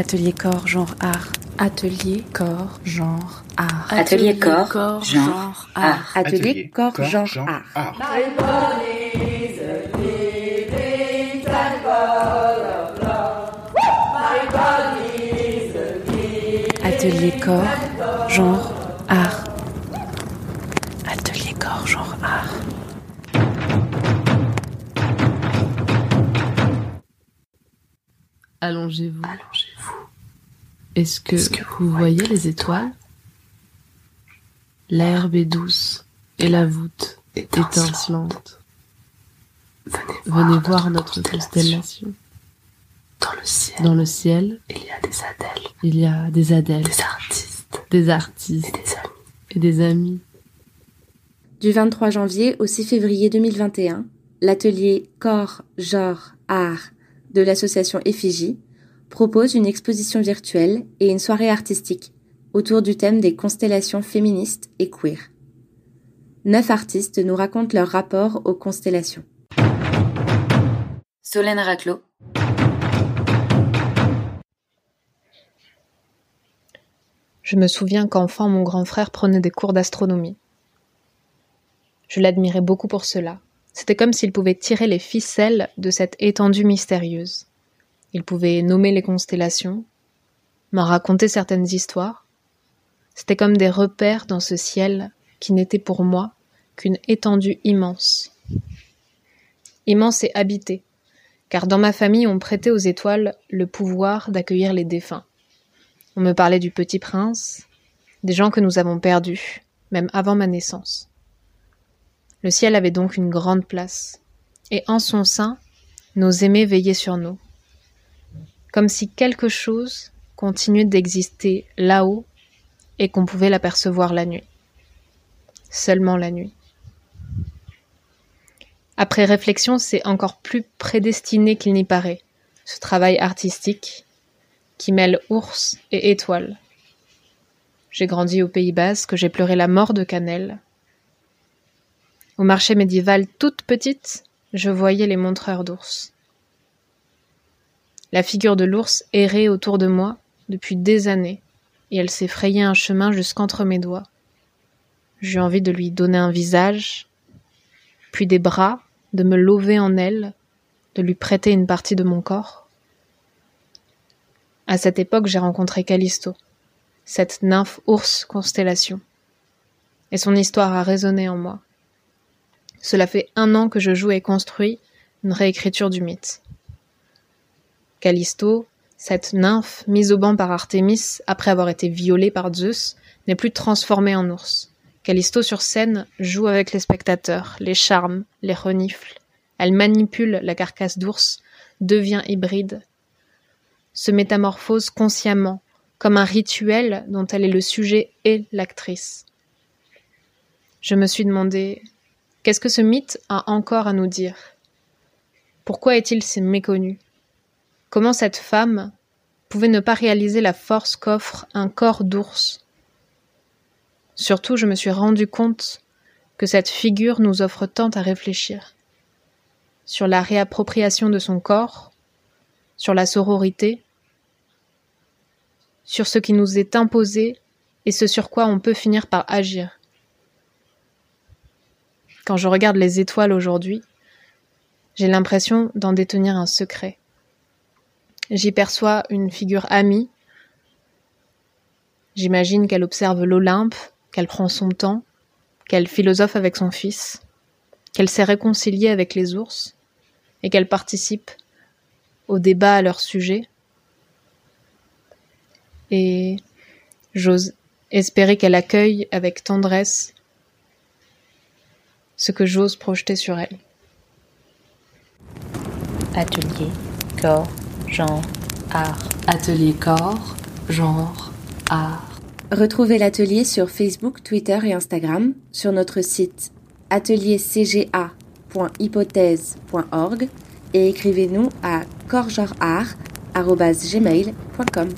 Atelier corps, genre art. Atelier corps, genre art. Atelier corps, genre art. Atelier corps, genre art. Atelier corps, genre art. Atelier corps, genre art. Allongez-vous. Est-ce que, vous voyez les étoiles? L'herbe est douce et la voûte étincelante. Venez voir notre constellation. Dans le ciel, Dans le ciel, il y a des adèles, il y a des adèles, des artistes des artistes et des amis. et des amis. Du 23 janvier au 6 février 2021, l'atelier Corps, Genre, Art de l'association Effigie propose une exposition virtuelle et une soirée artistique autour du thème des constellations féministes et queer. Neuf artistes nous racontent leur rapport aux constellations. Solène Raclot. Je me souviens qu'enfant, mon grand frère prenait des cours d'astronomie. Je l'admirais beaucoup pour cela. C'était comme s'il pouvait tirer les ficelles de cette étendue mystérieuse. Il pouvait nommer les constellations, m'en raconter certaines histoires. C'était comme des repères dans ce ciel qui n'était pour moi qu'une étendue immense. Immense et habitée, car dans ma famille on prêtait aux étoiles le pouvoir d'accueillir les défunts. On me parlait du petit prince, des gens que nous avons perdus, même avant ma naissance. Le ciel avait donc une grande place, et en son sein, nos aimés veillaient sur nous. Comme si quelque chose continuait d'exister là-haut et qu'on pouvait l'apercevoir la nuit. Seulement la nuit. Après réflexion, c'est encore plus prédestiné qu'il n'y paraît, ce travail artistique qui mêle ours et étoile. J'ai grandi au Pays Basque, j'ai pleuré la mort de Canel. Au marché médiéval toute petite, je voyais les montreurs d'ours. La figure de l'ours errait autour de moi depuis des années, et elle s'est frayé un chemin jusqu'entre mes doigts. J'eus envie de lui donner un visage, puis des bras, de me lever en elle, de lui prêter une partie de mon corps. À cette époque, j'ai rencontré Callisto, cette nymphe ours constellation. Et son histoire a résonné en moi. Cela fait un an que je joue et construis une réécriture du mythe. Callisto, cette nymphe mise au banc par Artémis après avoir été violée par Zeus, n'est plus transformée en ours. Callisto sur scène joue avec les spectateurs, les charme, les renifle. Elle manipule la carcasse d'ours, devient hybride, se métamorphose consciemment, comme un rituel dont elle est le sujet et l'actrice. Je me suis demandé qu'est-ce que ce mythe a encore à nous dire? Pourquoi est-il si méconnu? Comment cette femme pouvait ne pas réaliser la force qu'offre un corps d'ours? Surtout, je me suis rendu compte que cette figure nous offre tant à réfléchir sur la réappropriation de son corps, sur la sororité, sur ce qui nous est imposé et ce sur quoi on peut finir par agir. Quand je regarde les étoiles aujourd'hui, j'ai l'impression d'en détenir un secret. J'y perçois une figure amie. J'imagine qu'elle observe l'Olympe, qu'elle prend son temps, qu'elle philosophe avec son fils, qu'elle s'est réconciliée avec les ours, et qu'elle participe au débat à leur sujet. Et j'ose espérer qu'elle accueille avec tendresse ce que j'ose projeter sur elle. Atelier, corps, genre, art. Atelier corps, genre, art. Retrouvez l'atelier sur Facebook, Twitter et Instagram, sur notre site ateliercga.hypothèse.org et écrivez-nous à corpsgenreart@gmail.com.